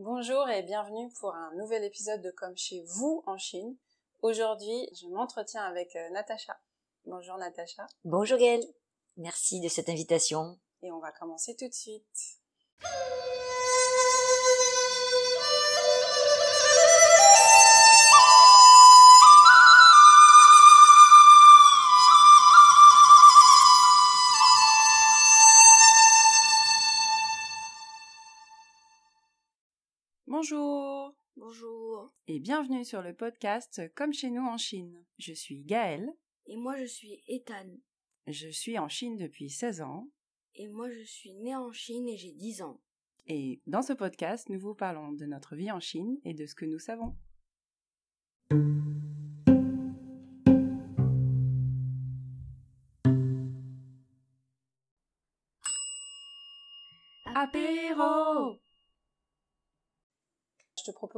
Bonjour et bienvenue pour un nouvel épisode de Comme chez vous en Chine. Aujourd'hui, je m'entretiens avec euh, Natacha. Bonjour Natacha. Bonjour Gaëlle. Merci de cette invitation. Et on va commencer tout de suite. Bonjour Bonjour. et bienvenue sur le podcast Comme chez nous en Chine. Je suis Gaëlle, Et moi je suis Ethan. je suis en Chine depuis 16 ans Et moi je suis né en Chine et j'ai 10 ans. et dans ce podcast, nous vous parlons de notre vie en Chine et de ce que nous savons.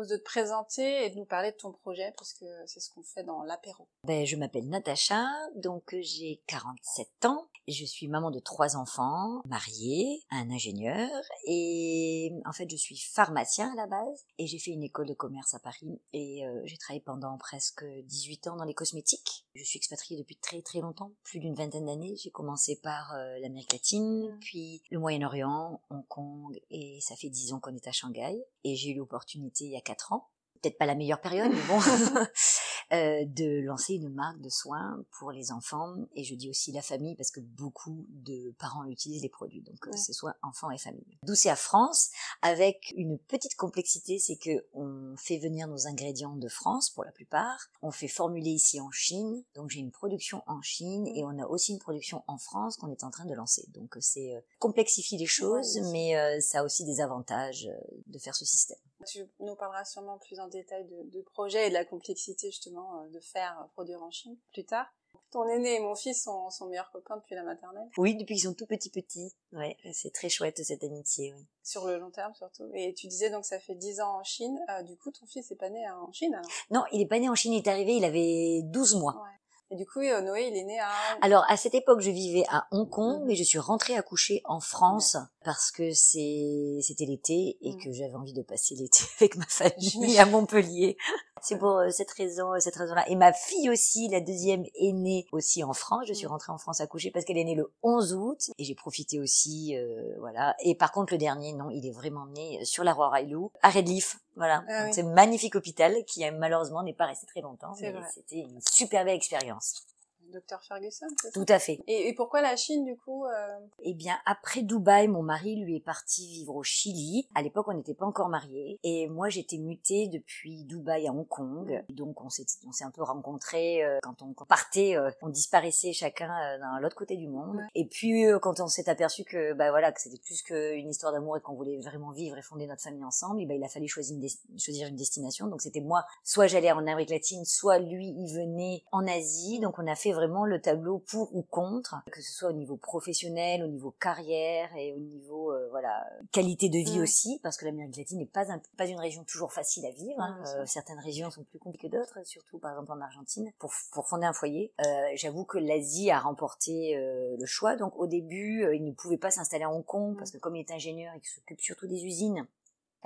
Propose de te présenter et de nous parler de ton projet parce que c'est ce qu'on fait dans l'apéro. Ben, je m'appelle Natacha, donc j'ai 47 ans. Je suis maman de trois enfants, mariée, un ingénieur, et en fait je suis pharmacien à la base, et j'ai fait une école de commerce à Paris, et euh, j'ai travaillé pendant presque 18 ans dans les cosmétiques. Je suis expatriée depuis très très longtemps, plus d'une vingtaine d'années. J'ai commencé par euh, l'Amérique latine, puis le Moyen-Orient, Hong Kong, et ça fait 10 ans qu'on est à Shanghai, et j'ai eu l'opportunité il y a 4 ans peut-être pas la meilleure période, mais bon, euh, de lancer une marque de soins pour les enfants et je dis aussi la famille parce que beaucoup de parents utilisent les produits, donc euh, Ouais. c'est soit enfants et famille. D'où c'est à France avec une petite complexité, c'est que on fait venir nos ingrédients de France pour la plupart, on fait formuler ici en Chine, donc j'ai une production en Chine et on a aussi une production en France qu'on est en train de lancer. Donc euh, c'est euh, complexifie les choses, mais euh, ça a aussi des avantages euh, de faire ce système. Tu nous parleras sûrement plus en détail de, de projet et de la complexité justement euh, de faire euh, produire en Chine plus tard. Ton aîné et mon fils sont, sont meilleurs copains depuis la maternelle, Oui, depuis qu'ils sont tout petits petits. Ouais, c'est très chouette cette amitié. Oui. sur le long terme surtout. Et tu disais donc ça fait 10 ans en Chine. Euh, du coup, ton fils est pas né en Chine alors? Non, il est pas né en Chine, il est arrivé, il avait 12 mois. Ouais. Et du coup, euh, Noé, il est né à... Alors à cette époque, je vivais à Hong Kong, Mhm. mais je suis rentrée accoucher en France parce que c'était l'été et Mhm. que j'avais envie de passer l'été avec ma famille à Montpellier. C'est pour euh, cette raison, cette raison-là. Et ma fille aussi, la deuxième, est née aussi en France. Je suis Mhm. rentrée en France accoucher parce qu'elle est née le 11 août et j'ai profité aussi, euh, voilà. Et par contre, le dernier, non, il est vraiment né sur la Roi Railou, à Redleaf. Voilà, Ah Donc, oui. c'est un magnifique hôpital qui malheureusement n'est pas resté très longtemps, mais c'était une super belle expérience. Docteur Ferguson, c'est Tout à fait. et, et pourquoi la Chine du coup euh, Eh bien, après Dubaï, mon mari lui est parti vivre au Chili. À l'époque, on n'était pas encore mariés. Et moi, j'étais mutée depuis Dubaï à Hong Kong. Donc, on s'est, on s'est un peu rencontrés euh, quand on partait. euh, on disparaissait chacun euh, dans l'autre côté du monde. Ouais. Et puis, euh, quand on s'est aperçu que, bah voilà, que c'était plus qu'une histoire d'amour et qu'on voulait vraiment vivre et fonder notre famille ensemble, et ben, il a fallu choisir une, des- choisir une destination. Donc, c'était moi, soit j'allais en Amérique latine, soit lui, il venait en Asie. Donc, on a fait vraiment le tableau pour ou contre, que ce soit au niveau professionnel, au niveau carrière et au niveau euh, voilà qualité de vie Mm. aussi, parce que l'Amérique latine n'est pas un- pas une région toujours facile à vivre. hein. Euh, certaines régions sont plus compliquées que d'autres, surtout par exemple en Argentine. Pour pour fonder un foyer, euh, j'avoue que l'Asie a remporté le choix. Donc au début, il ne pouvait pas s'installer à Hong Kong Mm. parce que comme il est ingénieur et qu'il s'occupe surtout des usines.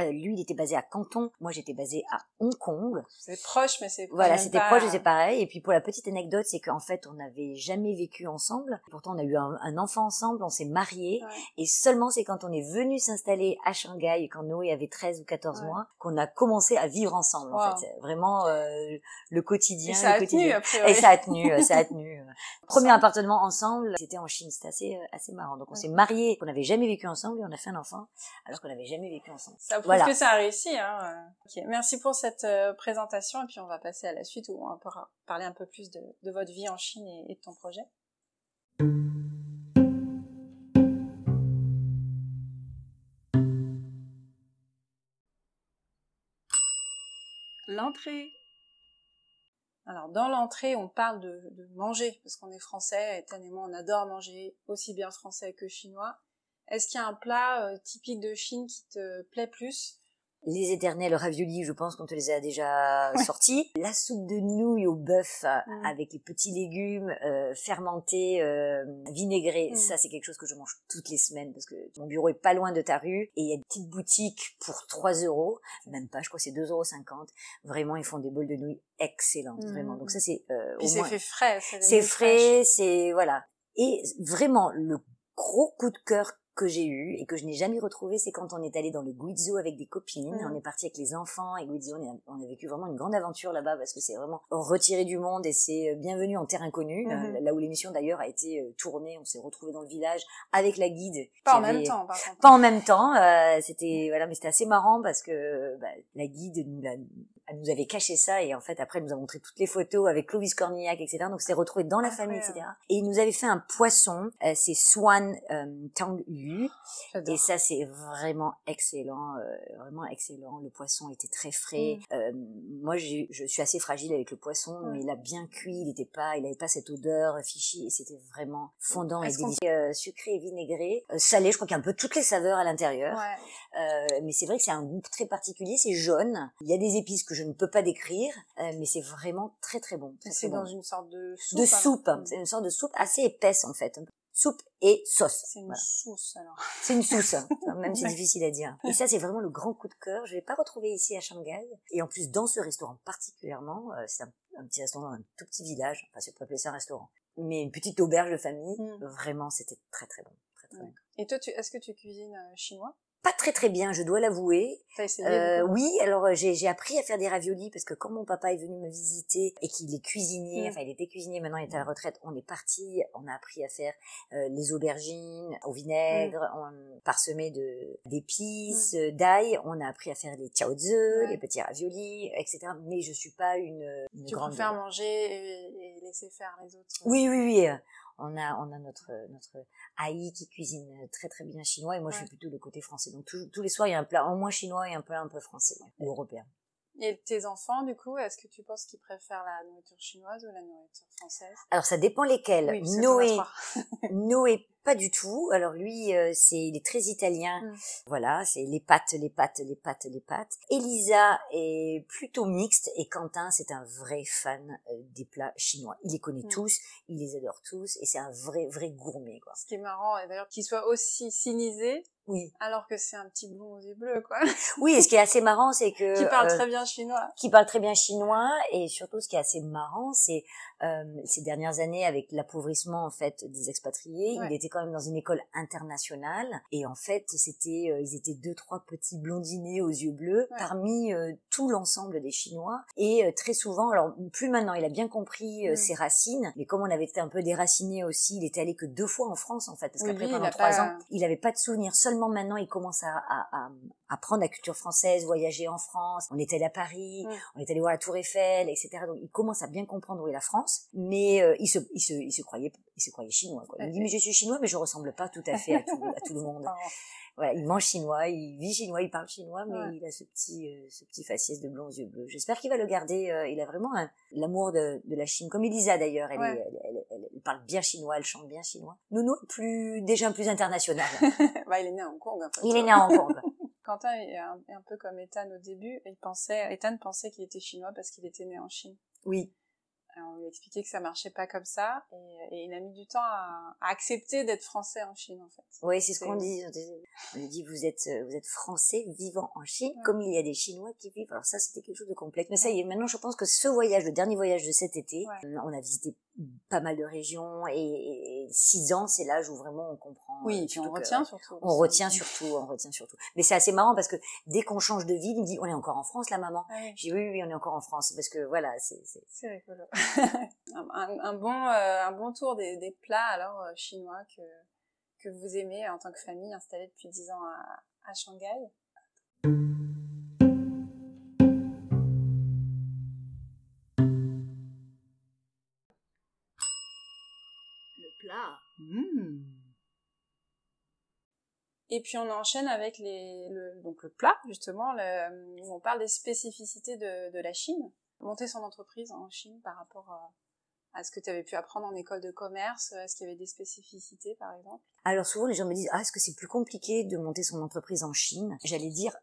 Euh, lui, il était basé à Canton, moi j'étais basée à Hong Kong. C'est proche, mais c'est Voilà, c'était pas- proche c'est pareil. Et puis pour la petite anecdote, c'est qu'en fait, on n'avait jamais vécu ensemble. Pourtant, on a eu un, un enfant ensemble, on s'est mariés. Ouais. Et seulement c'est quand on est venu s'installer à Shanghai, quand Noé avait 13 ou 14 Ouais. mois, qu'on a commencé à vivre ensemble. En Wow. fait, C'est vraiment euh, le quotidien. Et ça le a tenu quotidien. priori. Et ça a tenu, euh, ça a tenu. euh. Premier Ensemble. appartement ensemble, c'était en Chine, c'était assez, euh, assez marrant. Donc on Ouais. s'est mariés, on n'avait jamais vécu ensemble et on a fait un enfant, alors qu'on n'avait jamais vécu ensemble. Ça Voilà. que ça a réussi. Hein. euh. Merci pour cette euh, présentation et puis on va passer à la suite où on pourra parler un peu plus de, de votre vie en Chine et, et de ton projet. L'entrée. Alors dans l'entrée, on parle de, de manger parce qu'on est français. Et on adore manger aussi bien français que chinois. Est-ce qu'il y a un plat euh, typique de Chine qui te plaît plus? Les éternels raviolis, je pense qu'on te les a déjà sortis. La soupe de nouilles au bœuf euh, avec les petits légumes euh, fermentés, euh, vinaigrés, Mm. ça c'est quelque chose que je mange toutes les semaines parce que mon bureau est pas loin de ta rue et il y a une petite boutique pour 3 euros, même pas, je crois c'est 2,50 euros. Vraiment, ils font des bols de nouilles excellentes, Mm. vraiment. Donc ça c'est euh, Puis au c'est moins- fait frais. c'est frais, c'est voilà. Et vraiment le gros coup de cœur que j'ai eu et que je n'ai jamais retrouvé, c'est quand on est allé dans le Guizzo avec des copines. Mhm. On est parti avec les enfants et Guizzo, on a, on a vécu vraiment une grande aventure là-bas parce que c'est vraiment retiré du monde et c'est euh, bienvenu en terre inconnue. Mhm. Euh, Là où l'émission d'ailleurs a été euh, tournée, on s'est retrouvé dans le village avec la guide. Pas en même temps, par contre. Pas en même temps. euh, c'était voilà, mais c'était assez marrant parce que bah, la guide nous l'a elle nous avait caché ça et en fait après elle nous a montré toutes les photos avec Clovis Cornillac etc donc c'était retrouvé dans la famille etc et il nous avait fait un poisson euh, c'est Swan euh, Tang Yu et ça c'est vraiment excellent euh, vraiment excellent. Le poisson était très frais. Euh, moi je suis assez fragile avec le poisson Mm. mais il a bien cuit il était pas il avait pas cette odeur fichue et c'était vraiment fondant et Est-ce qu'on- délicieux. Euh, sucré et vinaigré. Euh, salé je crois qu'il y a un peu toutes les saveurs à l'intérieur. Ouais. euh, mais c'est vrai que c'est un goût très particulier, c'est jaune. Il y a des épices que je ne peux pas décrire, euh, mais c'est vraiment très très bon. C'est dans une sorte de soupe. de alors. soupe. Mm. C'est une sorte de soupe assez épaisse en fait. Soupe et sauce. C'est une Voilà. sauce alors. C'est une sauce, hein. même c'est Ouais. difficile à dire. Et ça, c'est vraiment le grand coup de cœur. Je l'ai pas retrouvé ici à Shanghai. Et en plus, dans ce restaurant particulièrement, euh, c'est un, un petit restaurant dans un tout petit village. Enfin, je peux appeler ça un restaurant. Mais une petite auberge de famille. Mm. Vraiment, c'était très très bon. Très, très bon. Et toi, est-ce que tu cuisines euh, chinois? Pas très très bien, je dois l'avouer. Euh, oui, alors euh, j'ai appris à faire des raviolis parce que quand mon papa est venu me visiter et qu'il est cuisinier, Mm. enfin il était cuisinier, maintenant il est à la retraite, on est parti, on a appris à faire euh, les aubergines au vinaigre, Mm. on parsemé de d'épices, euh, d'ail, on a appris à faire les chaozi, Ouais. les petits raviolis, etc. Mais je suis pas une, une Tu grande. préfères manger et, et laisser faire les autres. Oui, oui, oui. On a, on a notre, notre Aïe qui cuisine très très bien chinois et moi je suis plutôt le côté français. Donc tous, tous les soirs il y a un plat au moins chinois et un plat un peu français ou européen. Et tes enfants, du coup, est-ce que tu penses qu'ils préfèrent la nourriture chinoise ou la nourriture française? Alors ça dépend lesquels. Oui, Noé. Noé pas du tout. Alors lui, euh, c'est il est très italien. Mm. Voilà, c'est les pâtes, les pâtes, les pâtes, les pâtes. Elisa est plutôt mixte et Quentin, c'est un vrai fan euh, des plats chinois. Il les connaît Mm. tous, il les adore tous et c'est un vrai vrai gourmet quoi. Ce qui est marrant, et d'ailleurs, qu'ils soient aussi cynisés, Oui. alors que c'est un petit blond aux yeux bleus, quoi. Oui, et ce qui est assez marrant, c'est que qui parle euh, très bien chinois. qui parle très bien chinois et surtout ce qui est assez marrant c'est euh, ces dernières années avec l'appauvrissement en fait des expatriés Ouais. il était quand même dans une école internationale et en fait c'était euh, ils étaient deux trois petits blondinés aux yeux bleus Ouais. parmi euh, tout l'ensemble des chinois et euh, très souvent alors plus maintenant il a bien compris euh, Mm. ses racines mais comme on avait été un peu déraciné aussi il était allé que deux fois en France en fait parce Oui, qu'après pendant trois pas- ans il avait pas de souvenirs seulement maintenant il commence à, à, à apprendre la culture française voyager en France on était allé à Paris Mm. on est allé voir la Tour Eiffel, etc. Donc il commence à bien comprendre où est la France, mais euh, il se, il se, il se croyait, il se croyait chinois. Quoi. Il me dit Ok. mais je suis chinois, mais je ressemble pas tout à fait à tout, à tout le monde. Voilà, il mange chinois, il vit chinois, il parle chinois, mais Ouais. il a ce petit, euh, ce petit faciès de blond aux yeux bleus. J'espère qu'il va le garder. euh, il a vraiment l'amour de, de la Chine, comme Elisa d'ailleurs. Elle, Ouais. est- elle, elle- elle- elle parle bien chinois, elle chante bien chinois. Nounou est plus déjà plus international. bah, il est né à Hong Kong. il est né à Hong Kong. Quentin est un, est un peu comme Ethan au début. Il pensait, Ethan pensait qu'il était chinois parce qu'il était né en Chine. Oui. Alors, on lui a expliqué que ça marchait pas comme ça et, et il a mis du temps à, à accepter d'être français en Chine en fait. Oui, c'est ce qu'on dit. On lui dit vous êtes euh, vous êtes français vivant en Chine, Ouais. comme il y a des Chinois qui vivent. Alors ça, c'était quelque chose de complexe. Mais ça y est, maintenant, je pense que ce voyage, le dernier voyage de cet été, Ouais. euh, on a visité pas mal de régions et, et- et six ans, c'est l'âge où vraiment on comprend. Oui, euh, et puis on que- retient surtout. On retient surtout, on retient surtout. Mais c'est assez marrant parce que dès qu'on change de ville, il me dit on est encore en France, là, maman. Oui, J'ai dit oui, oui, on est encore en France parce que voilà, c'est c'est- rigolo. un bon, euh, un bon tour des, des plats alors euh, chinois que, que vous aimez en tant que famille installée depuis 10 ans à, à Shanghai. Et puis on enchaîne avec les, le, donc le plat, justement, le- où on parle des spécificités de, de la Chine. Monter son entreprise en Chine par rapport à, Est-ce que tu avais pu apprendre en école de commerce Est-ce qu'il y avait des spécificités, par exemple? Alors souvent, les gens me disent ah est-ce que c'est plus compliqué de monter son entreprise en Chine? J'allais dire,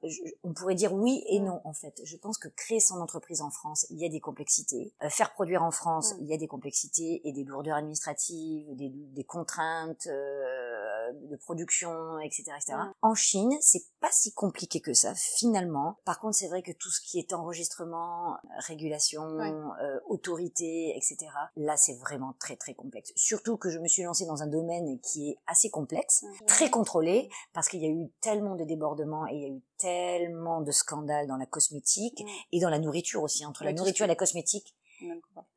on pourrait dire oui et mm. non en fait. Je pense que créer son entreprise en France, il y a des complexités. Euh, faire produire en France, mm. il y a des complexités et des lourdeurs administratives, des, des contraintes. Euh, de production, etc., etc. En Chine, c'est pas si compliqué que ça finalement. Par contre, c'est vrai que tout ce qui est enregistrement, régulation, euh, autorité, etc. Là, c'est vraiment très très complexe. Surtout que je me suis lancée dans un domaine qui est assez complexe, très contrôlé, parce qu'il y a eu tellement de débordements et il y a eu tellement de scandales dans la cosmétique et dans la nourriture aussi. Entre la nourriture et la cosmétique,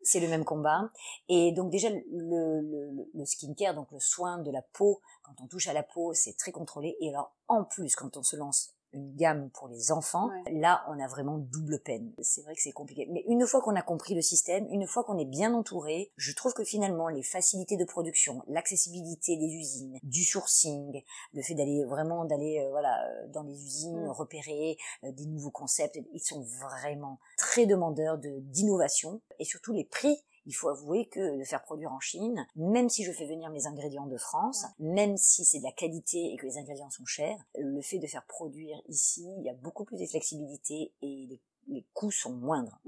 c'est le même combat. Et donc déjà, le, skincare, donc le soin de la peau, quand on touche à la peau, c'est très contrôlé. Et alors, en plus, quand on se lance une gamme pour les enfants, là on a vraiment double peine. C'est vrai que c'est compliqué. Mais une fois qu'on a compris le système, une fois qu'on est bien entouré, je trouve que finalement les facilités de production, l'accessibilité des usines, du sourcing, le fait d'aller vraiment d'aller euh, voilà euh, dans les usines, mm. repérer euh, des nouveaux concepts, ils sont vraiment très demandeurs de d'innovation et surtout les prix il faut avouer que de faire produire en Chine, même si je fais venir mes ingrédients de France, même si c'est de la qualité et que les ingrédients sont chers, le fait de faire produire ici, il y a beaucoup plus de flexibilité et les, coûts sont moindres.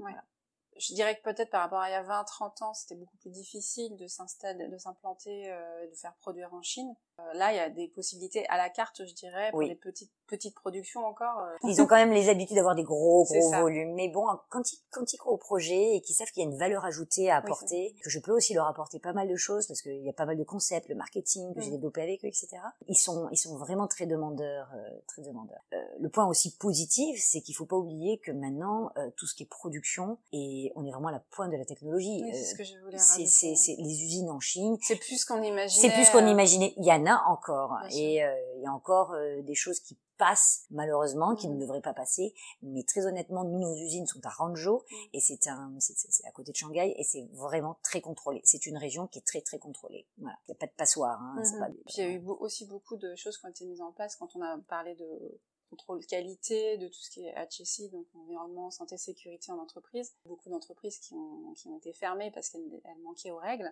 Je dirais que peut-être par rapport à il y a 20, 30 ans, c'était beaucoup plus difficile de s'installer, de s'implanter, euh, de faire produire en Chine. Euh, là, il y a des possibilités à la carte, je dirais, pour les petites petites productions encore. Euh. Ils ont quand même les habitudes d'avoir des gros gros volumes, mais bon, quand ils quand ils croient au projet et qu'ils savent qu'il y a une valeur ajoutée à apporter, que je peux aussi leur apporter pas mal de choses parce qu'il y a pas mal de concepts, le marketing que j'ai mm. développé avec eux, etc. Ils sont ils sont vraiment très demandeurs, très demandeurs. le point aussi positif, c'est qu'il faut pas oublier que maintenant tout ce qui est production et on est vraiment à la pointe de la technologie. c'est ce que je voulais C'est les usines en Chine. C'est plus qu'on imaginait. C'est plus qu'on euh, imaginait. Il y en a encore. et euh, il y a encore euh, des choses qui passent malheureusement, qui ne mmh. devraient pas passer. Mais très honnêtement, nous, nos usines sont à Hangzhou mmh. et c'est un, c'est à côté de Shanghai et c'est vraiment très contrôlé. C'est une région qui est très très contrôlée. Voilà. Il n'y a pas de passoire. Hein, mmh pas Puis il y a eu aussi beaucoup de choses qui ont été mises en place quand on a parlé de contrôle qualité, de tout ce qui est HSI, donc environnement, santé, sécurité en entreprise. Beaucoup d'entreprises qui ont, qui ont été fermées parce qu'elles manquaient aux règles,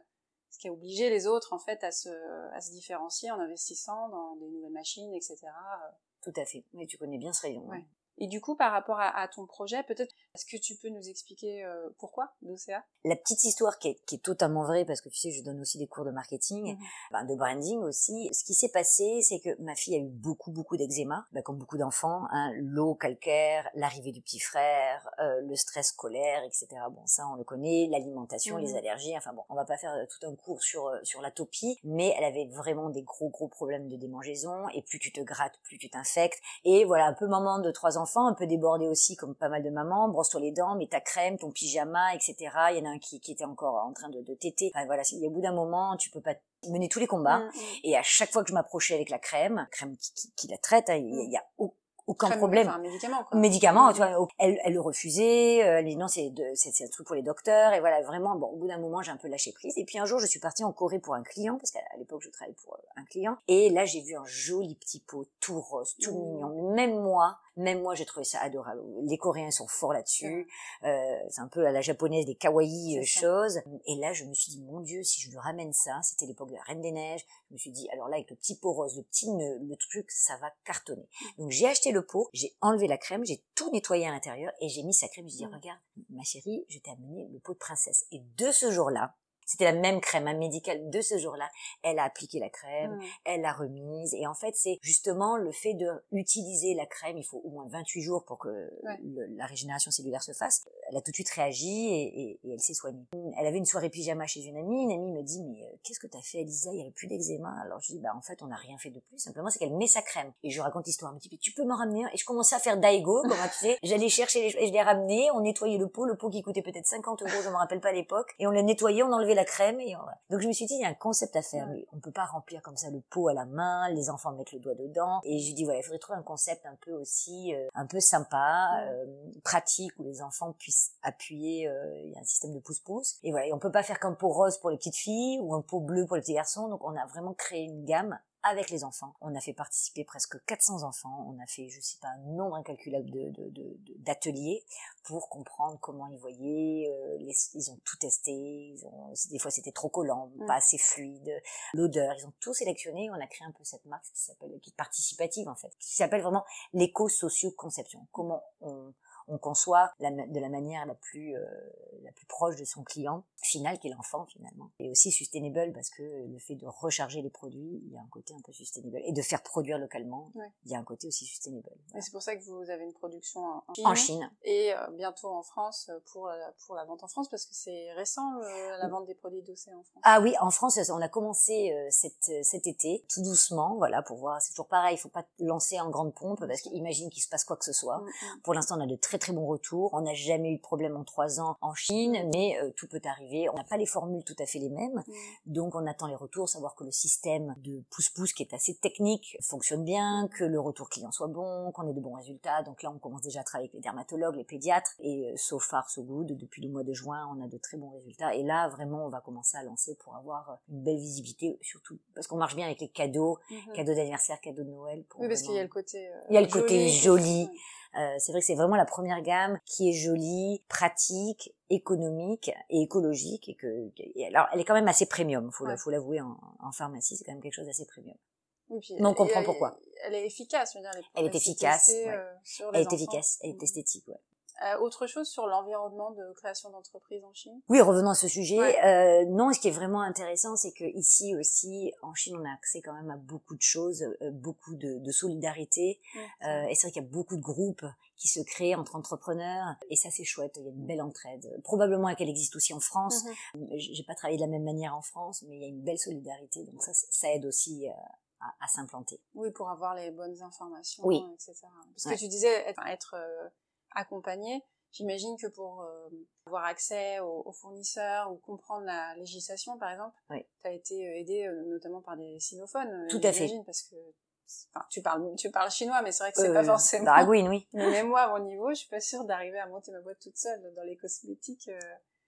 ce qui a obligé les autres en fait à se, à se différencier en investissant dans des nouvelles machines, etc. Tout à fait. Mais tu connais bien ce rayon. Hein. Et du coup, par rapport à, ton projet, peut-être, est-ce que tu peux nous expliquer euh, pourquoi d'OCA La petite histoire qui est, qui est, totalement vraie, parce que tu sais, je donne aussi des cours de marketing, mmh. de branding aussi. Ce qui s'est passé, c'est que ma fille a eu beaucoup, beaucoup d'eczéma, bah, comme beaucoup d'enfants, hein, l'eau calcaire, l'arrivée du petit frère, euh, le stress scolaire, etc. Bon, ça, on le connaît, l'alimentation, les mmh. allergies, enfin bon, on va pas faire euh, tout un cours sur, sur l'atopie, mais elle avait vraiment des gros, gros problèmes de démangeaison, et plus tu te grattes, plus tu t'infectes, et voilà, un peu maman de trois ans enfant, un peu débordé aussi comme pas mal de mamans, brosse-toi les dents, mets ta crème, ton pyjama, etc. Il y en a un qui, qui était encore en train de, de téter. Enfin, voilà, au bout d'un moment, tu peux pas mener tous les combats. Mm, mm. Et à chaque fois que je m'approchais avec la crème, crème qui, qui, la traite, hein, il y, y, a aucun problème. Enfin, médicament, quoi. Médicament, tu vois, elle, elle le refusait, elle dit non, c'est, c'est, un truc pour les docteurs, et voilà, vraiment, bon, au bout d'un moment, j'ai un peu lâché prise. Et puis un jour, je suis partie en Corée pour un client, parce qu'à l'époque, je travaillais pour euh, un client, et là, j'ai vu un joli petit pot, tout rose, tout mmh. mignon. Même moi, même moi, j'ai trouvé ça adorable. Les Coréens sont forts là-dessus. Euh, c'est un peu à la japonaise des kawaii euh, choses. Et là, je me suis dit, mon Dieu, si je lui ramène ça, c'était l'époque de la Reine des Neiges. Je me suis dit, alors là, avec le petit pot rose, le petit le truc, ça va cartonner. Mmh. Donc j'ai acheté le pot, j'ai enlevé la crème, j'ai tout nettoyé à l'intérieur et j'ai mis sa crème. Je me suis dit, mmh. regarde, ma chérie, je t'ai amené le pot de princesse. Et de ce jour-là, c'était la même crème, un médical de ce jour-là. Elle a appliqué la crème, elle l'a remise. Et en fait, c'est justement le fait de utiliser la crème. Il faut au moins 28 jours pour que la régénération cellulaire se fasse. Elle a tout de suite réagi et, elle s'est soignée. Elle avait une soirée pyjama chez une amie. Une amie me dit, mais euh, qu'est-ce que t'as fait, Elisa Il n'y avait plus d'eczéma. Alors je dis, bah en fait, on n'a rien fait de plus. Simplement, c'est qu'elle met sa crème. Et je raconte l'histoire. Elle me dit, tu peux m'en ramener Et je commençais à faire daigo, comme tu sais. J'allais chercher les et je les ramenais. On nettoyait le pot. Le pot qui coûtait peut-être 50 euros, je me rappelle pas à l'époque. Et on le nettoyait, on enlevait la crème et donc je me suis dit il y a un concept à faire mais on peut pas remplir comme ça le pot à la main les enfants mettent le doigt dedans. Et je dis voilà il faudrait trouver un concept un peu aussi euh, un peu sympa euh, pratique où les enfants puissent appuyer euh, il y a un système de pouce-pouce. Et voilà et on peut pas faire qu'un pot rose pour les petites filles ou un pot bleu pour les petits garçons. Donc on a vraiment créé une gamme avec les enfants. On a fait participer presque 400 enfants. On a fait, je sais pas, un nombre incalculable de, de, de- de- d'ateliers pour comprendre comment ils voyaient. euh, les- ils ont tout testé. Ils ont, des fois, c'était trop collant, Mm. pas assez fluide. L'odeur, ils ont tout sélectionné. On a créé un peu cette marque qui s'appelle, qui est participative en fait, qui s'appelle vraiment l'éco-socio-conception. Comment on, on conçoit la de la manière la plus euh, la plus proche de son client final qui est l'enfant finalement et aussi sustainable parce que le fait de recharger les produits il y a un côté un peu sustainable et de faire produire localement Ouais. il y a un côté aussi sustainable c'est pour ça que vous avez une production en Chine. en Chine Et euh, bientôt en France euh, pour la, pour la vente en France parce que c'est récent le- la vente des produits dossés en France. ah oui en France on a commencé euh, cet, euh, cet été tout doucement voilà pour voir c'est toujours pareil il faut pas lancer en grande pompe parce qu'imagine qu'il se passe quoi que ce soit Mm, mm. Pour l'instant, on a de très très bons retours. On n'a jamais eu de problème en trois ans en Chine, mais euh, tout peut arriver. On n'a pas les formules tout à fait les mêmes, Mm. donc on attend les retours, savoir que le système de pouce-pouce qui est assez technique fonctionne bien, que le retour client soit bon, qu'on ait de bons résultats. Donc là, on commence déjà à travailler avec les dermatologues, les pédiatres, et euh, so far so good. Depuis le mois de juin, on a de très bons résultats. Et là, vraiment, on va commencer à lancer pour avoir euh, une belle visibilité, surtout parce qu'on marche bien avec les cadeaux, Mhm. cadeaux d'anniversaire, cadeaux de Noël. Pour Oui, parce qu'il y a le côté. euh, Il y a le côté joli. Euh, c'est vrai que c'est vraiment la première gamme qui est jolie, pratique, économique et écologique et que et alors elle est quand même assez premium, faut Ouais. faut l'avouer en, en pharmacie, c'est quand même quelque chose d'assez premium. Puis Mais on comprend elle- pourquoi. Elle est efficace, je veux dire. Elle est efficace, euh, sur Elle est efficace, elle est esthétique, ouais. Euh, autre chose sur l'environnement de création d'entreprise en Chine? Oui, revenons à ce sujet. Ouais. Euh, non, ce qui est vraiment intéressant, c'est que ici aussi, en Chine, on a accès quand même à beaucoup de choses, euh, beaucoup de, de solidarité. Ouais, Euh, et c'est vrai qu'il y a beaucoup de groupes qui se créent entre entrepreneurs, et ça c'est chouette. Il y a une belle entraide. Probablement qu'elle existe aussi en France. Mhm. J'ai pas travaillé de la même manière en France, mais il y a une belle solidarité, donc ça, ça aide aussi euh, à, à s'implanter. Oui, pour avoir les bonnes informations, Oui. etc. Parce que tu disais être, être, euh, accompagné. J'imagine que pour euh, avoir accès aux, aux fournisseurs ou comprendre la législation, par exemple, Oui. tu as été euh, aidé euh, notamment par des sinophones. euh, Tout à fait. Parce que enfin, tu parles, tu parles chinois, mais c'est vrai que c'est Euh, pas forcément. Dragouine, oui. Mais même moi, à mon niveau, je suis pas sûre d'arriver à monter ma boîte toute seule dans les cosmétiques euh,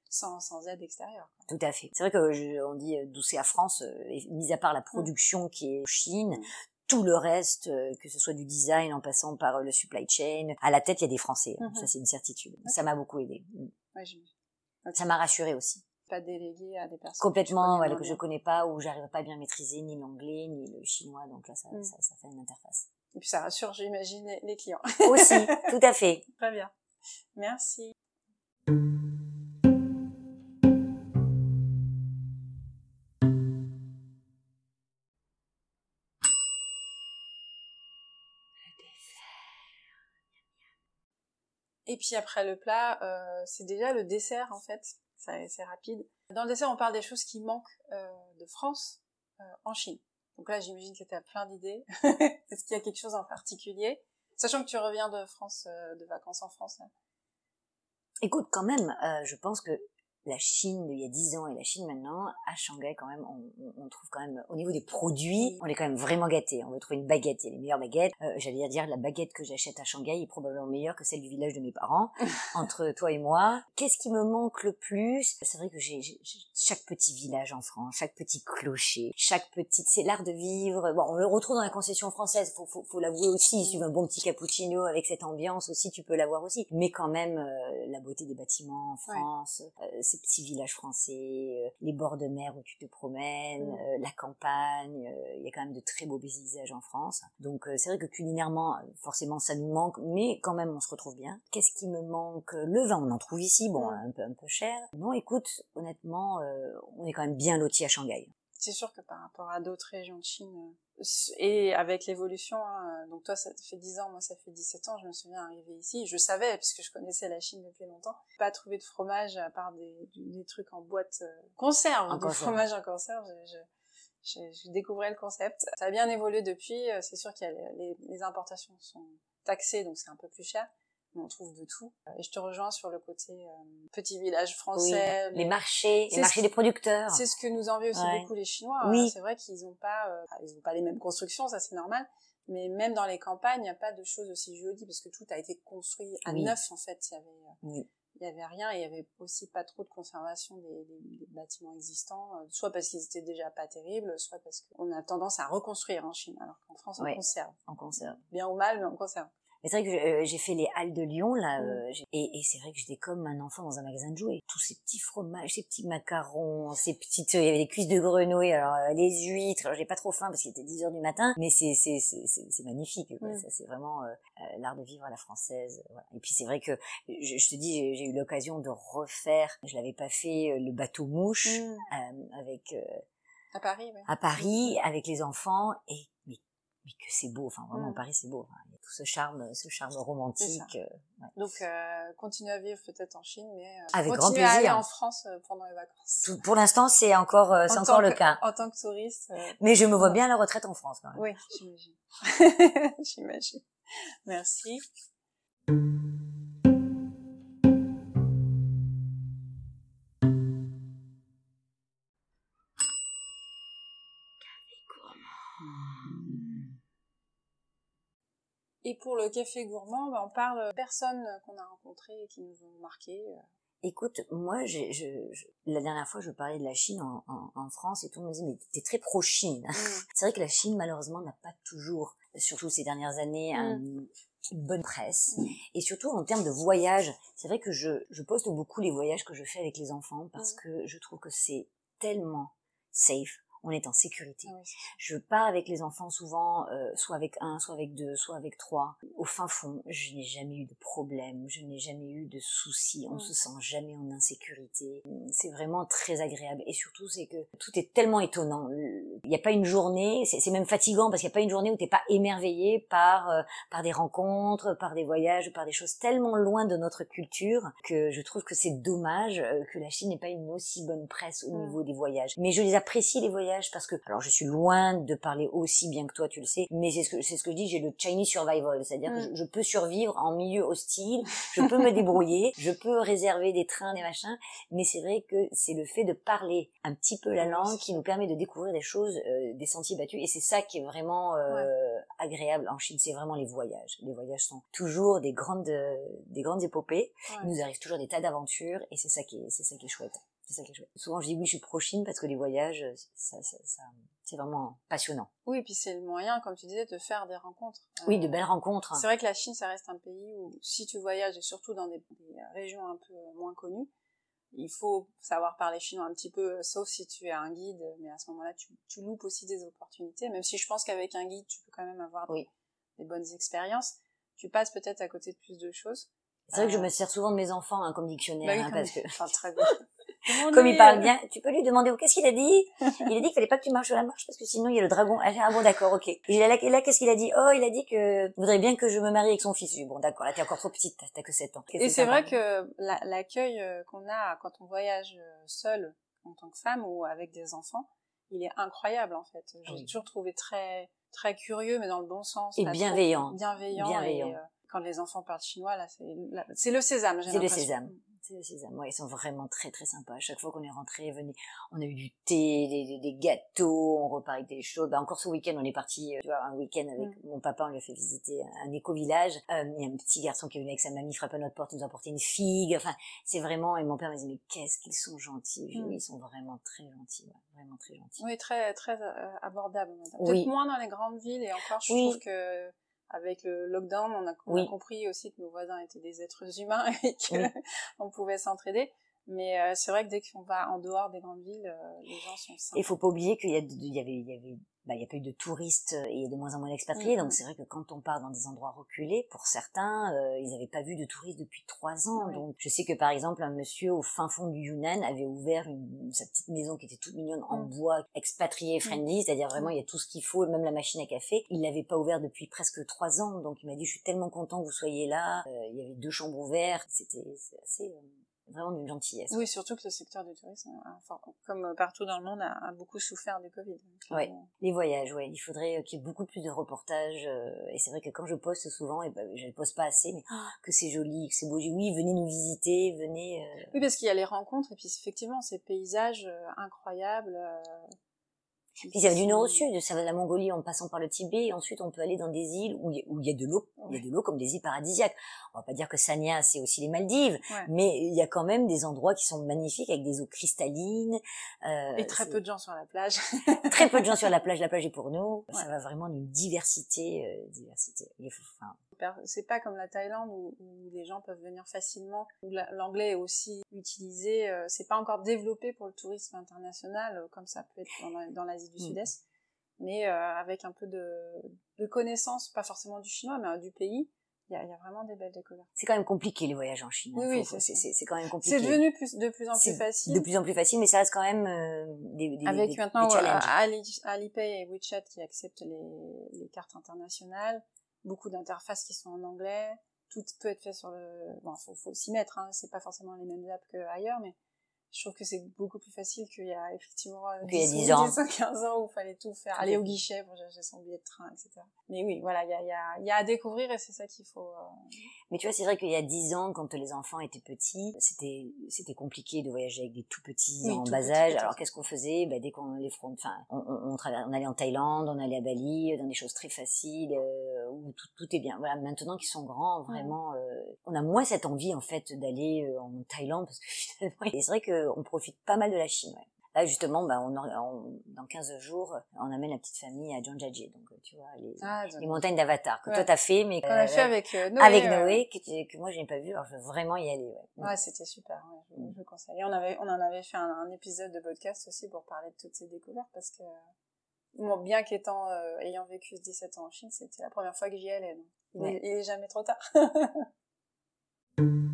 sans, sans aide extérieure. Tout à fait. C'est vrai que je, on dit euh, Doucet à France, euh, mis à part la production qui est en Chine, Mm. Tout le reste, euh, que ce soit du design en passant par euh, le supply chain, à la tête il y a des Français. hein. Mhm. Ça c'est une certitude. Ça m'a beaucoup aidé. Mm. Ouais. Ça m'a rassuré aussi. Pas délégué à des personnes. Complètement, que tu ouais, que je connais pas, où j'arrive pas à bien maîtriser ni l'anglais ni le chinois, donc là ça, Mm. ça, ça fait une interface. Et puis ça rassure, j'imagine, les, les clients. Aussi, tout à fait. Très bien. Merci. Et puis après le plat, euh, c'est déjà le dessert en fait. C'est rapide. Dans le dessert, on parle des choses qui manquent euh, de France euh, en Chine. Donc là, j'imagine que tu as plein d'idées. Est-ce qu'il y a quelque chose en particulier? Sachant que tu reviens de France, euh, de vacances en France. Là. Écoute, quand même, euh, je pense que la Chine d'il y a 10 ans et la Chine maintenant, à Shanghai quand même, on, trouve quand même, au niveau des produits, on est quand même vraiment gâtés. On veut trouver une baguette, il y a les meilleures baguettes. Euh, J'allais dire, la baguette que j'achète à Shanghai est probablement meilleure que celle du village de mes parents, entre toi et moi. Qu'est-ce qui me manque le plus? C'est vrai que j'ai chaque petit village en France, chaque petit clocher, chaque petite... C'est l'art de vivre. Bon, on le retrouve dans la concession française, faut, faut, faut l'avouer aussi. Si tu veux un bon petit cappuccino avec cette ambiance aussi, tu peux l'avoir aussi. Mais quand même, euh, la beauté des bâtiments en Ouais. France, euh, ces petits villages français, euh, les bords de mer où tu te promènes, Mm. euh, la campagne, euh, il y a quand même de très beaux paysages en France. Donc c'est vrai que culinairement, forcément ça nous manque, mais quand même on se retrouve bien. Qu'est-ce qui me manque? Le vin, on en trouve ici, bon, Mm. un peu un peu cher. Non, écoute, honnêtement, on est quand même bien loti à Shanghai. C'est sûr que par rapport à d'autres régions de Chine, euh, et avec l'évolution, hein, donc toi ça fait 10 ans, moi ça fait 17 ans, je me souviens arriver ici, je savais, puisque je connaissais la Chine depuis longtemps, pas trouver de fromage à part des, trucs en boîte euh, conserve, En conserve. fromage en conserve, je, je, je, je découvrais le concept. Ça a bien évolué depuis, euh, c'est sûr qu'il y a les, les, importations sont taxées, donc c'est un peu plus cher, on trouve de tout. Et je te rejoins sur le côté euh, petit village français, les marchés, les marchés des producteurs. c'est ce que nous envient aussi Ouais. beaucoup les Chinois. Oui. hein. C'est vrai qu'ils n'ont pas, euh, ils ont pas les mêmes constructions, ça c'est normal. Mais même dans les campagnes, il n'y a pas de choses aussi jolies parce que tout a été construit à Oui. neuf en fait. Il y avait, euh, Oui. il y avait rien et il y avait aussi pas trop de conservation des, des- des bâtiments existants, euh, soit parce qu'ils étaient déjà pas terribles, soit parce qu'on a tendance à reconstruire en Chine, alors qu'en France on conserve, En conserve. bien ou mal, mais on conserve. C'est vrai que euh, j'ai fait les Halles de Lyon là, Mm. euh, et, et c'est vrai que j'étais comme un enfant dans un magasin de jouets. Tous ces petits fromages, ces petits macarons, ces petites, il y avait des cuisses de grenouille, alors euh, les huîtres. J'ai pas trop faim parce qu'il était 10 heures du matin, mais c'est c'est c'est c'est c'est magnifique. quoi. Mm. Ça c'est vraiment euh, euh, l'art de vivre à la française. voilà. Et puis c'est vrai que je, je te dis, j'ai- j'ai eu l'occasion de refaire. Je l'avais pas fait euh, le bateau mouche Mm. euh, avec euh, À Paris, oui. à Paris avec les enfants et mais, que c'est beau. Enfin vraiment Mm. Paris c'est beau. Enfin, il y a tout ce charme, ce charme romantique. euh, ouais. Donc, euh, continuer à vivre peut-être en Chine, mais euh, Avec grand continuer à aller plaisir. en France euh, pendant les vacances. Tout- pour l'instant, c'est encore, euh, c'est En encore le cas. En tant que touriste, Mais je me vois bien à la retraite en France quand même. oui, j'imagine. j'imagine. Merci. Pour le café gourmand, bah, on parle de personnes qu'on a rencontrées et qui nous ont marqué. Écoute, moi, j'ai- je, je- la dernière fois, je parlais de la Chine en, en, en France et tout le monde me disait, mais t'es très pro-Chine. C'est vrai que la Chine, malheureusement, n'a pas toujours, surtout ces dernières années, un- une bonne presse. Mm. Et surtout en termes de voyage, c'est vrai que je, je poste beaucoup les voyages que je fais avec les enfants parce Mm. que je trouve que c'est tellement safe. On est en sécurité. Oui, Je pars avec les enfants souvent, euh, soit avec un, soit avec deux, soit avec trois. Au fin fond, je n'ai jamais eu de problème, je n'ai jamais eu de soucis, on Mm. se sent jamais en insécurité. C'est vraiment très agréable. Et surtout, c'est que tout est tellement étonnant. Il n'y a pas une journée, c'est c'est même fatigant parce qu'il n'y a pas une journée où t'es pas émerveillé par euh, par des rencontres, par des voyages, par des choses tellement loin de notre culture que je trouve que c'est dommage euh, que la Chine n'ait pas une aussi bonne presse au Mm. niveau des voyages. Mais je les apprécie les voyages parce que, alors je suis loin de parler aussi bien que toi, tu le sais, mais c'est ce que c'est ce que je dis, j'ai le Chinese survival, c'est-à-dire que Mm. je, je peux survivre en milieu hostile, je peux me débrouiller, je peux réserver des trains, des machins, mais c'est vrai que c'est le fait de parler un petit peu la langue qui nous permet de découvrir des choses, euh, des sentiers battus, et c'est ça qui est vraiment euh, agréable en Chine, c'est vraiment les voyages. Les voyages sont toujours des grandes, euh, des grandes épopées. Ouais. Il nous arrive toujours des tas d'aventures, et c'est ça qui est, c'est ça qui est chouette. C'est ça qui est chouette. Souvent, je dis oui, je suis pro-Chine parce que les voyages, euh, ça, ça, ça- c'est vraiment passionnant. Oui, et puis c'est le moyen, comme tu disais, de faire des rencontres. Oui, Euh, de belles rencontres. C'est vrai que la Chine, ça reste un pays où, si tu voyages, et surtout dans des, des régions un peu moins connues, il faut savoir parler chinois un petit peu, sauf si tu es un guide, mais à ce moment-là, tu, tu loupes aussi des opportunités, même si je pense qu'avec un guide, tu peux quand même avoir Oui. des, des bonnes expériences. Tu passes peut-être à côté de plus de choses. C'est vrai que je Euh, me sers souvent de mes enfants hein, comme dictionnaire, bah oui, hein, comme- parce que Enfin, très bien. comme il parle bien, tu peux lui demander oh, qu'est-ce qu'il a dit? Il a dit qu'il fallait pas que tu marches sur la marche parce que sinon il y a le dragon. Ah ah, bon d'accord, ok. Et là, là qu'est-ce qu'il a dit? Oh, il a dit que voudrait bien que je me marie avec son fils. Bon d'accord, là t'es encore trop petite, t'as- que 7 ans. Et c'est vrai que la- l'accueil euh, qu'on a quand on voyage euh, seul en tant que femme ou avec des enfants, il est incroyable en fait. J'ai Oui. toujours trouvé très très curieux, mais dans le bon sens. Et bienveillant. Bienveillant. Bienveillant. Et, euh, quand les enfants parlent chinois, là, c'est le sésame. C'est le sésame. Sésame. Ouais, ils sont vraiment très très sympas. À chaque fois qu'on est rentré, venez, on a eu du thé, des, des- gâteaux, on repart avec des choses. Bah, encore ce week-end, on est parti, euh, tu vois, un week-end avec Mm. mon papa, on lui a fait visiter un éco-village. Euh, il y a un petit garçon qui est venu avec sa mamie, frappe à notre porte, il nous a apporté une figue. Enfin, c'est vraiment, et mon père m'a dit, mais qu'est-ce qu'ils sont gentils. Mm. Oui, ils sont vraiment très gentils, vraiment très gentils. Oui, très très euh, abordable. Oui. Moins dans les grandes villes et encore, je Oui. trouve que avec le lockdown, on a, on Oui. a compris aussi que nos voisins étaient des êtres humains et que Oui. on pouvait s'entraider. Mais euh, c'est vrai que dès qu'on va en dehors des grandes villes, euh, les gens sont sympas. Il faut pas oublier qu'il y a, de- il y avait, il y avait, bah, il y a pas eu de touristes euh, et il y a de moins en moins d'expatriés. Mhm. Donc c'est vrai que quand on part dans des endroits reculés, pour certains, euh, ils n'avaient pas vu de touristes depuis trois ans. Donc je sais que par exemple un monsieur au fin fond du Yunnan avait ouvert une, sa petite maison qui était toute mignonne en Mhm. bois, expatrié friendly, c'est-à-dire vraiment il y a tout ce qu'il faut, même la machine à café. Il l'avait pas ouvert depuis presque trois ans. Donc il m'a dit je suis tellement content que vous soyez là. Euh, il y avait deux chambres ouvertes. C'était assez euh, vraiment d'une gentillesse. Oui, surtout que le secteur du tourisme, enfin, comme partout dans le monde, a, a beaucoup souffert du Covid. Ouais. euh, Les voyages, ouais. Il faudrait euh, qu'il y ait beaucoup plus de reportages. euh, et c'est vrai que quand je poste souvent, et ben, je ne poste pas assez, mais Ah. que c'est joli, que c'est beau. Oui, venez nous visiter, venez. euh. Oui, parce qu'il y a les rencontres et puis effectivement ces paysages euh, incroyables. Puis ça va du nord au sud, ça va de la Mongolie en passant par le Tibet, et ensuite on peut aller dans des îles où il y a, y de l'eau, il y a de l'eau comme des îles paradisiaques. On va pas dire que Sanya c'est aussi les Maldives, Ouais. mais il y a quand même des endroits qui sont magnifiques avec des eaux cristallines. euh, Et très peu de gens sur la plage. très peu de gens sur la plage, la plage est pour nous. Ça va vraiment d'une diversité, euh, diversité. Enfin, C'est pas comme la Thaïlande où, où les gens peuvent venir facilement, où la- l'anglais est aussi utilisé. euh, c'est pas encore développé pour le tourisme international euh, comme ça peut être dans, la- dans l'Asie du Mm. Sud-Est, mais euh, avec un peu de, de connaissance, pas forcément du chinois, mais euh, du pays, il y a, il y a vraiment des belles découvertes. c'est quand même compliqué les voyages en Chine. hein. Oui, oui, Faut- faut- c'est quand même compliqué. C'est devenu plus, de plus en plus facile. de plus en plus facile, mais ça reste quand même euh, des, des, Avec des- maintenant des challenges. Ali- Alipay et WeChat qui acceptent les, les cartes internationales, beaucoup d'interfaces qui sont en anglais, tout peut être fait sur le... Bon, faut, faut s'y mettre, hein. c'est pas forcément les mêmes apps qu'ailleurs, mais je trouve que c'est beaucoup plus facile qu'il y a effectivement euh, Qu'il y a 10, 10 ans. 10, 15 ans où il fallait tout faire, aller au guichet pour chercher son billet de train, etc. Mais oui, voilà, il y a, il y, a, il y a à découvrir et c'est ça qu'il faut... euh, Mais tu vois, c'est vrai qu'il y a dix ans, quand les enfants étaient petits, c'était c'était compliqué de voyager avec des tout petits Oui, en tout bas âge. Alors qu'est-ce qu'on faisait? Bah, Dès qu'on les enfin, on, on, on, travers- on allait en Thaïlande, on allait à Bali, dans des choses très faciles euh, où tout, tout est bien. Voilà, maintenant qu'ils sont grands, vraiment, euh, on a moins cette envie en fait d'aller euh, en Thaïlande parce que finalement, c'est vrai qu'on profite pas mal de la Chine. Ouais. Là justement, bah, on, dans 15 jours, on amène la petite famille à Zhangjiajie, donc euh, tu vois les, Ah, les montagnes d'Avatar que Ouais. toi t'as fait, mais qu'on a euh, fait avec euh, Noé. avec Noé que, moi je n'ai pas vu alors je veux vraiment y aller ouais. Ouais, c'était super. Ouais, je, je le conseille. Et on avait, on en avait fait un, un épisode de podcast aussi pour parler de toutes ces découvertes parce que, bon, bien qu'étant, euh, ayant vécu 17 ans en Chine, c'était la première fois que j'y allais. Donc il, Ouais. est, il est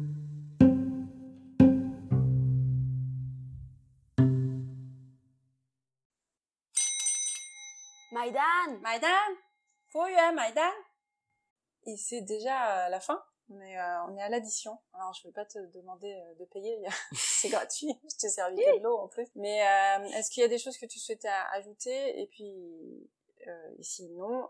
jamais trop tard. Maïdan Maïdan, faut y aller, Maïdan. Et c'est déjà euh, la fin. On est, euh, on est à l'addition. Alors, je vais pas te demander euh, de payer, c'est gratuit. Je t'ai servi que de l'eau en plus. Mais euh, est-ce qu'il y a des choses que tu souhaitais ajouter? Et puis, et sinon,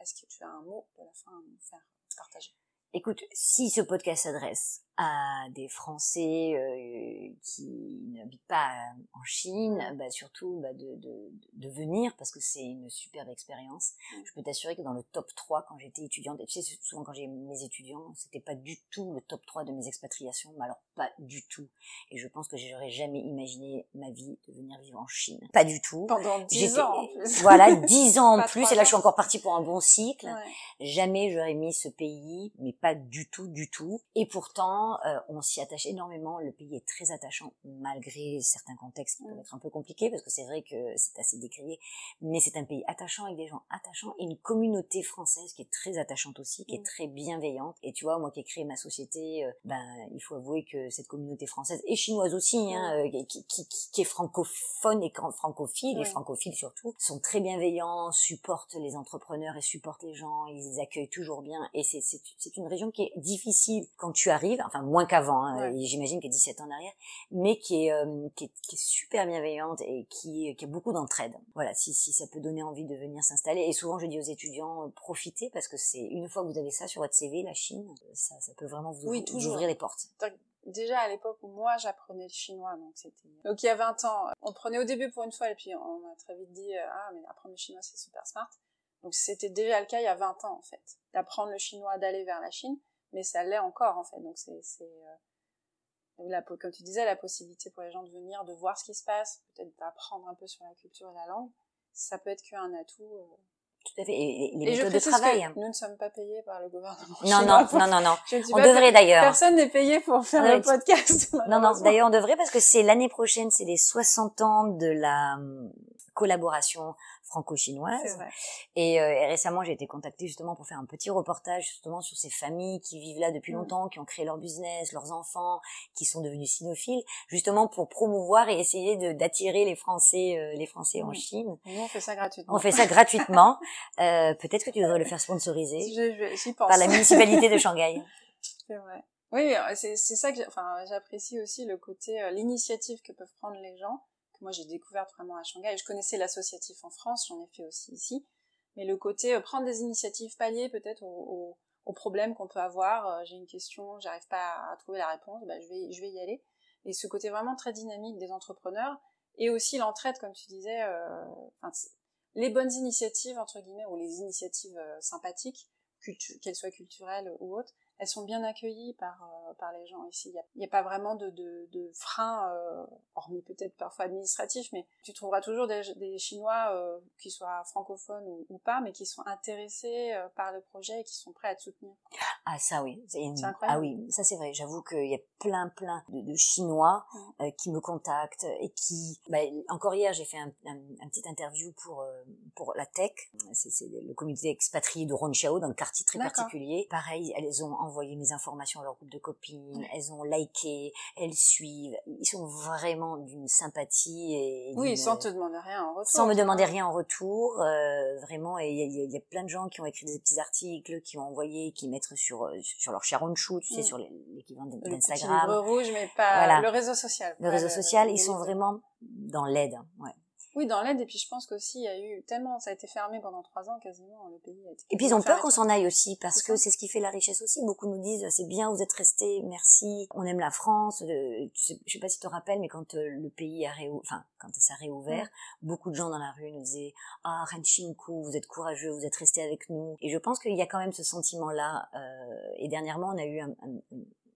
est-ce que tu as un mot de la fin à nous faire partager? Écoute, si ce podcast s'adresse à des Français euh, qui n'habitent pas euh, en Chine, bah surtout bah, de, de, de venir parce que c'est une superbe expérience. Mm. Je peux t'assurer que dans le top 3 quand j'étais étudiante, et tu sais souvent quand j'ai mes étudiants, c'était pas du tout le top 3 de mes expatriations, mais alors pas du tout. Et je pense que j'aurais jamais imaginé ma vie de venir vivre en Chine. Pas du tout. Pendant 10 J'étais- ans en plus. Voilà, 10 ans en plus, et là je suis encore partie pour un bon cycle. Ouais. Jamais j'aurais mis ce pays, mais pas du tout, du tout. Et pourtant, euh, on s'y attache énormément. Le pays est très attachant, malgré certains contextes qui peuvent Mm. être un peu compliqués, parce que c'est vrai que c'est assez décrié. Mais c'est un pays attachant avec des gens attachants et une communauté française qui est très attachante aussi, qui est Mm. très bienveillante. Et tu vois, moi qui ai créé ma société, euh, ben il faut avouer que cette communauté française et chinoise aussi, hein, euh, qui, qui, qui, qui est francophone et francophile, et francophile surtout, sont très bienveillants, supportent les entrepreneurs et supportent les gens, ils les accueillent toujours bien. Et c'est une région qui est difficile quand tu arrives, enfin moins qu'avant, hein, Ouais. j'imagine que 17 ans en arrière, mais qui est, euh, qui est, qui est super bienveillante et qui, qui a beaucoup d'entraide. Voilà, si, si ça peut donner envie de venir s'installer. Et souvent, je dis aux étudiants, euh, profitez parce que c'est une fois que vous avez ça sur votre CV, la Chine, euh, ça, ça peut vraiment vous, Oui, vous ouvrir les portes. déjà à l'époque où moi j'apprenais le chinois, donc c'était donc il y a 20 ans, on prenait au début pour une fois et puis on a très vite dit euh, ah mais apprendre le chinois c'est super smart. Donc c'était déjà le cas il y a 20 ans en fait, d'apprendre le chinois, d'aller vers la Chine, mais ça l'est encore en fait. Donc c'est euh, comme tu disais la possibilité pour les gens de venir, de voir ce qui se passe, peut-être d'apprendre un peu sur la culture et la langue, ça peut être qu'un atout. Tout à fait. Et, les Et je méthodes de précise travail. que hein. nous ne sommes pas payés par le gouvernement. Non, chinois non, non, non, non. Je On devrait d'ailleurs. Personne n'est payé pour faire le podcast. Non, non, d'ailleurs on devrait parce que c'est l'année prochaine, c'est les 60 ans de la hum, collaboration franco-chinoise. Et, euh, et récemment, j'ai été contactée justement pour faire un petit reportage justement sur ces familles qui vivent là depuis Mm. longtemps, qui ont créé leur business, leurs enfants, qui sont devenus sinophiles, justement pour promouvoir et essayer de d'attirer les Français, euh, les Français en. Chine. Nous, on fait ça gratuitement. On fait ça gratuitement. Euh, Peut-être que tu devrais le faire sponsoriser Je- pense. par la municipalité de Shanghai. C'est vrai. Oui, euh, c'est ça que enfin, j'apprécie aussi le côté, euh, l'initiative que peuvent prendre les gens, que moi j'ai découverte vraiment à Shanghai. Je connaissais l'associatif en France, j'en ai fait aussi ici. Mais le côté euh, prendre des initiatives, pallier peut-être aux, aux- aux problèmes qu'on peut avoir. J'ai une question, j'arrive pas à, à trouver la réponse, bah, je vais, je vais y aller. Et ce côté vraiment très dynamique des entrepreneurs et aussi l'entraide, comme tu disais, euh, les bonnes initiatives entre guillemets ou les initiatives euh, sympathiques, qu'elles soient culturelles ou autres, elles sont bien accueillies par euh, par les gens ici. Il n'y a, pas vraiment de, de, de frein, euh, hormis peut-être parfois administratif, mais tu trouveras toujours des, des Chinois euh, qui soient francophones ou, pas, mais qui sont intéressés par le projet et qui sont prêts à te soutenir. Ah ça oui, c'est ah oui, ça c'est vrai. J'avoue qu'il y a plein plein de, de Chinois mmh. qui me contactent et qui, bah, encore hier j'ai fait un, un, petit interview pour pour la tech, c'est le comité expatrié de Ronchao dans le quartier très particulier. Pareil, elles ont envoyé mes informations à leur groupe de copines, elles ont liké, elles suivent, ils sont vraiment d'une sympathie et oui, sans te demander rien en retour. Sans me demander rien en retour, euh, vraiment. Et il y, y a, plein de gens qui ont écrit des petits articles, qui ont envoyé, qui mettent sur euh, sur leur Sharonchou, tu sais, mm. sur l'équivalent d'Instagram. Le rouge, mais pas le réseau social. Le réseau social, ils sont vraiment dans l'aide. Ouais. Oui, dans l'aide, et puis je pense qu'aussi, il y a eu tellement, ça a été fermé pendant trois ans quasiment, le pays a été... Et puis ils ont peur qu'on s'en aille aussi, parce que c'est ce qui fait la richesse aussi. Beaucoup nous disent, c'est bien, vous êtes restés, merci, on aime la France. Euh, je sais pas si tu te rappelles, mais quand euh, le pays a réouvert, enfin, quand ça a réouvert, mm. beaucoup de gens dans la rue nous disaient, ah, Renchinku, vous êtes courageux, vous êtes restés avec nous. Et je pense qu'il y a quand même ce sentiment-là. Euh, et dernièrement, on a eu un,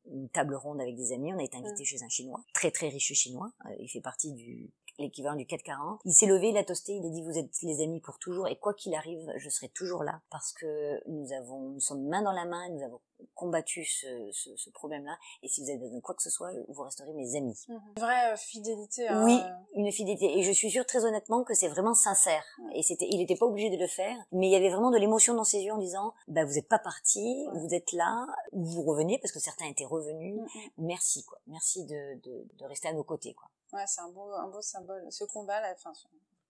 une table ronde avec des amis. On a été invité mm. chez un Chinois, très très riche Chinois. il fait partie du l'équivalent du 440. Il s'est levé, il a toasté, il a dit vous êtes les amis pour toujours et quoi qu'il arrive, je serai toujours là parce que nous avons, nous sommes main dans la main, nous avons combattu ce, ce, ce problème-là et si vous avez besoin de quoi que ce soit, vous resterez mes amis. Une vraie euh, fidélité. Hein. Oui, une fidélité et je suis sûre très honnêtement que c'est vraiment sincère et c'était, il n'était pas obligé de le faire, mais il y avait vraiment de l'émotion dans ses yeux en disant bah vous n'êtes pas parti, vous êtes là, vous revenez parce que certains étaient revenus. Merci quoi, merci de, de, de rester à nos côtés quoi. Ouais, c'est un beau, un beau symbole. Ce combat, là, enfin,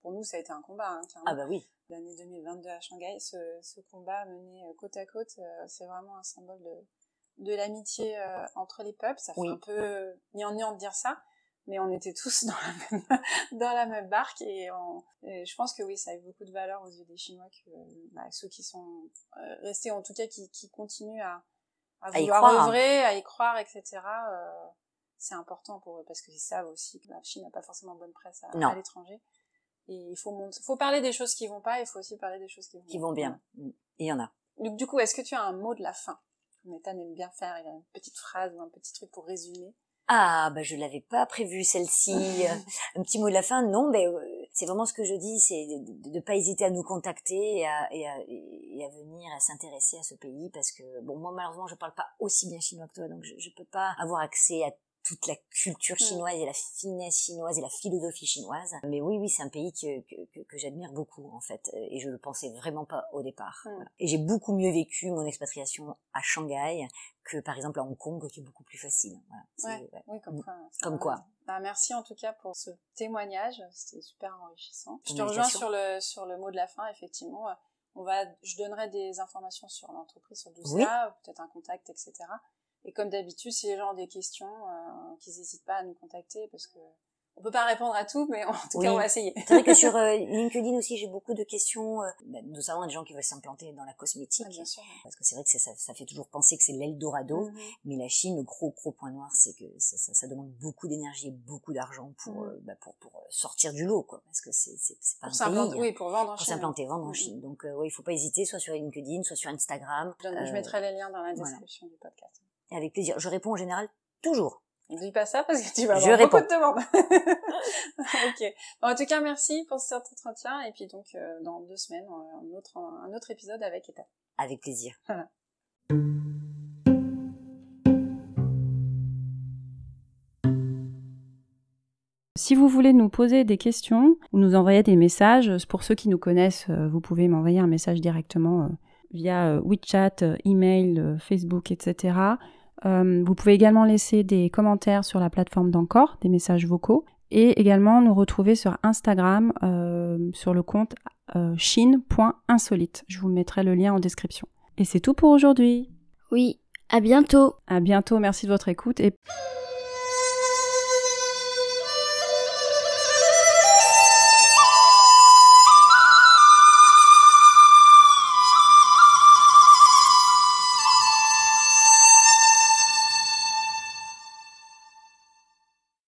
pour nous, ça a été un combat, hein, clairement. Ah bah oui. L'année 2022 à Shanghai, ce, ce combat mené euh, côte à côte, euh, c'est vraiment un symbole de, de l'amitié euh, entre les peuples. Ça fait un peu ni en ni en de dire ça, mais on était tous dans la même, dans la même barque et, je pense que oui, ça a eu beaucoup de valeur aux yeux des Chinois que bah, ceux qui sont restés, en tout cas, qui, qui continuent à, à vouloir hein. œuvrer, à y croire, etc. Euh, c'est important pour eux parce qu'ils savent aussi que la Chine n'a pas forcément bonne presse à, l'étranger. Et il faut, faut parler des choses qui vont pas, il faut aussi parler des choses qui vont, qui vont bien. Mm. Il y en a. Donc, du coup, est-ce que tu as un mot de la fin? Nathan aime bien faire, il a une petite phrase ou un petit truc pour résumer. Ah, bah je l'avais pas prévu celle-ci. un petit mot de la fin, non, mais euh, c'est vraiment ce que je dis, c'est de ne pas hésiter à nous contacter et à, et à, et à venir à s'intéresser à ce pays parce que bon, moi malheureusement je parle pas aussi bien chinois que toi, donc je, je peux pas avoir accès à toute la culture mm. chinoise et la finesse chinoise et la philosophie chinoise. Mais oui, oui, c'est un pays que, que, que j'admire beaucoup en fait, et je le pensais vraiment pas au départ. Mm. Et j'ai beaucoup mieux vécu mon expatriation à Shanghai que par exemple à Hong Kong, qui est beaucoup plus facile. Voilà. Ouais, Oui, comme quoi. Comme quoi. Bah, merci en tout cas pour ce témoignage, c'était super enrichissant. Je te rejoins sur le sur le mot de la fin, effectivement. On va, je donnerai des informations sur l'entreprise, sur Doucea, peut-être un contact, etc. Et comme d'habitude, si les gens ont des questions, euh, qu'ils n'hésitent pas à nous contacter parce que on peut pas répondre à tout, mais en tout cas, on va essayer. C'est vrai que sur euh, LinkedIn aussi, j'ai beaucoup de questions, euh, bah, notamment des gens qui veulent s'implanter dans la cosmétique. Ah, bien sûr. Parce que c'est vrai que ça, ça, fait toujours penser que c'est l'Eldorado, mm mais la Chine, le gros gros point noir, c'est que ça, ça, ça, demande beaucoup d'énergie et beaucoup d'argent pour, mhm. euh, bah, pour, pour sortir du lot, quoi. Parce que c'est c'est pas pour un pays. Oui, pour vendre en Chine. Pour s'implanter, vendre en mhm. Chine. Donc, oui, il faut pas hésiter, soit sur LinkedIn, soit sur Instagram. Je, mettrai les liens dans la description du podcast avec plaisir. Je réponds en général toujours. Ne dis pas ça parce que tu vas avoir beaucoup de demandes. ok. en tout cas, merci pour cet entretien et puis donc euh, dans deux semaines un autre un autre épisode avec Eta. Avec plaisir. Si vous voulez nous poser des questions ou nous envoyer des messages, pour ceux qui nous connaissent, euh, vous pouvez m'envoyer un message directement euh, via WeChat, email, Facebook, etc. Euh, vous pouvez également laisser des commentaires sur la plateforme d'Encore, des messages vocaux, et également nous retrouver sur Instagram euh, sur le compte euh, chine.insolite. Je vous mettrai le lien en description. Et c'est tout pour aujourd'hui. Oui, à bientôt. À bientôt, merci de votre écoute et...